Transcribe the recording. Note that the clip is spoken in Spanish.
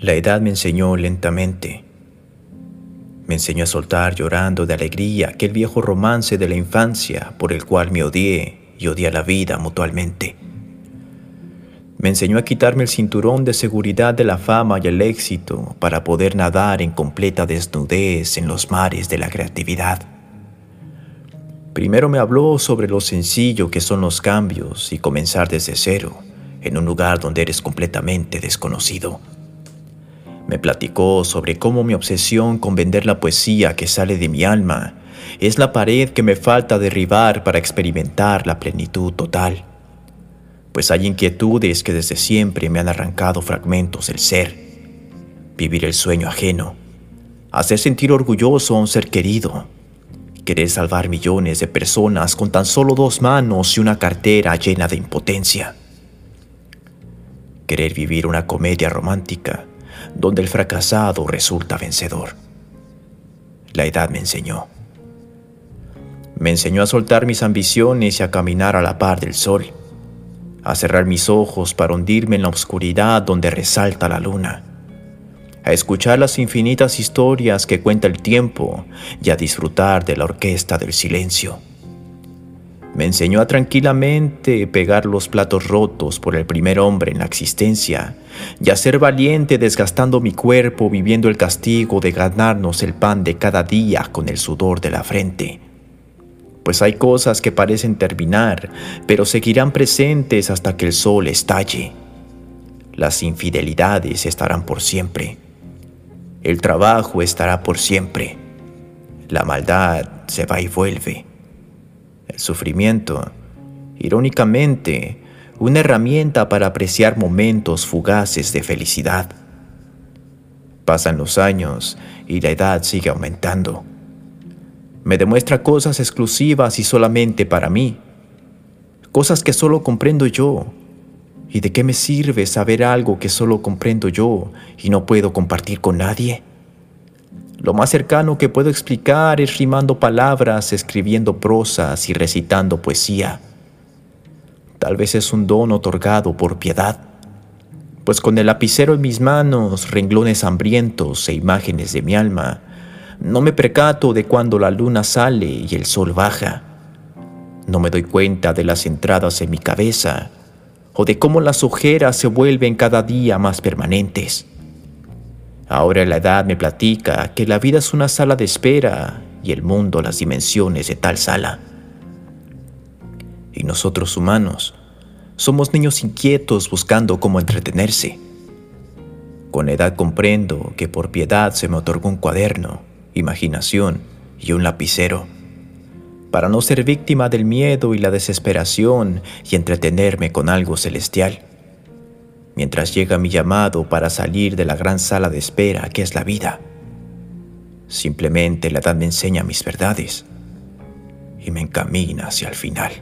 La edad me enseñó lentamente. Me enseñó a soltar llorando de alegría aquel viejo romance de la infancia por el cual me odié y odié la vida mutualmente. Me enseñó a quitarme el cinturón de seguridad de la fama y el éxito para poder nadar en completa desnudez en los mares de la creatividad. Primero me habló sobre lo sencillo que son los cambios y comenzar desde cero, en un lugar donde eres completamente desconocido. Me platicó sobre cómo mi obsesión con vender la poesía que sale de mi alma es la pared que me falta derribar para experimentar la plenitud total. Pues hay inquietudes que desde siempre me han arrancado fragmentos del ser. Vivir el sueño ajeno, hacer sentir orgulloso a un ser querido, querer salvar millones de personas con tan solo dos manos y una cartera llena de impotencia. Querer vivir una comedia romántica donde el fracasado resulta vencedor. La edad me enseñó. Me enseñó a soltar mis ambiciones y a caminar a la par del sol, a cerrar mis ojos para hundirme en la oscuridad donde resalta la luna, a escuchar las infinitas historias que cuenta el tiempo y a disfrutar de la orquesta del silencio. Me enseñó a tranquilamente pegar los platos rotos por el primer hombre en la existencia y a ser valiente desgastando mi cuerpo viviendo el castigo de ganarnos el pan de cada día con el sudor de la frente. Pues hay cosas que parecen terminar, pero seguirán presentes hasta que el sol estalle. Las infidelidades estarán por siempre. El trabajo estará por siempre. La maldad se va y vuelve el sufrimiento, irónicamente, una herramienta para apreciar momentos fugaces de felicidad. Pasan los años y la edad sigue aumentando. Me demuestra cosas exclusivas y solamente para mí, cosas que solo comprendo yo. ¿Y de qué me sirve saber algo que solo comprendo yo y no puedo compartir con nadie? Lo más cercano que puedo explicar es rimando palabras, escribiendo prosas y recitando poesía. Tal vez es un don otorgado por piedad, pues con el lapicero en mis manos, renglones hambrientos e imágenes de mi alma, no me percato de cuando la luna sale y el sol baja. No me doy cuenta de las entradas en mi cabeza o de cómo las ojeras se vuelven cada día más permanentes. Ahora la edad me platica que la vida es una sala de espera y el mundo las dimensiones de tal sala. Y nosotros humanos somos niños inquietos buscando cómo entretenerse. Con edad comprendo que por piedad se me otorgó un cuaderno, imaginación y un lapicero, para no ser víctima del miedo y la desesperación y entretenerme con algo celestial mientras llega mi llamado para salir de la gran sala de espera que es la vida. Simplemente la edad me enseña mis verdades y me encamina hacia el final.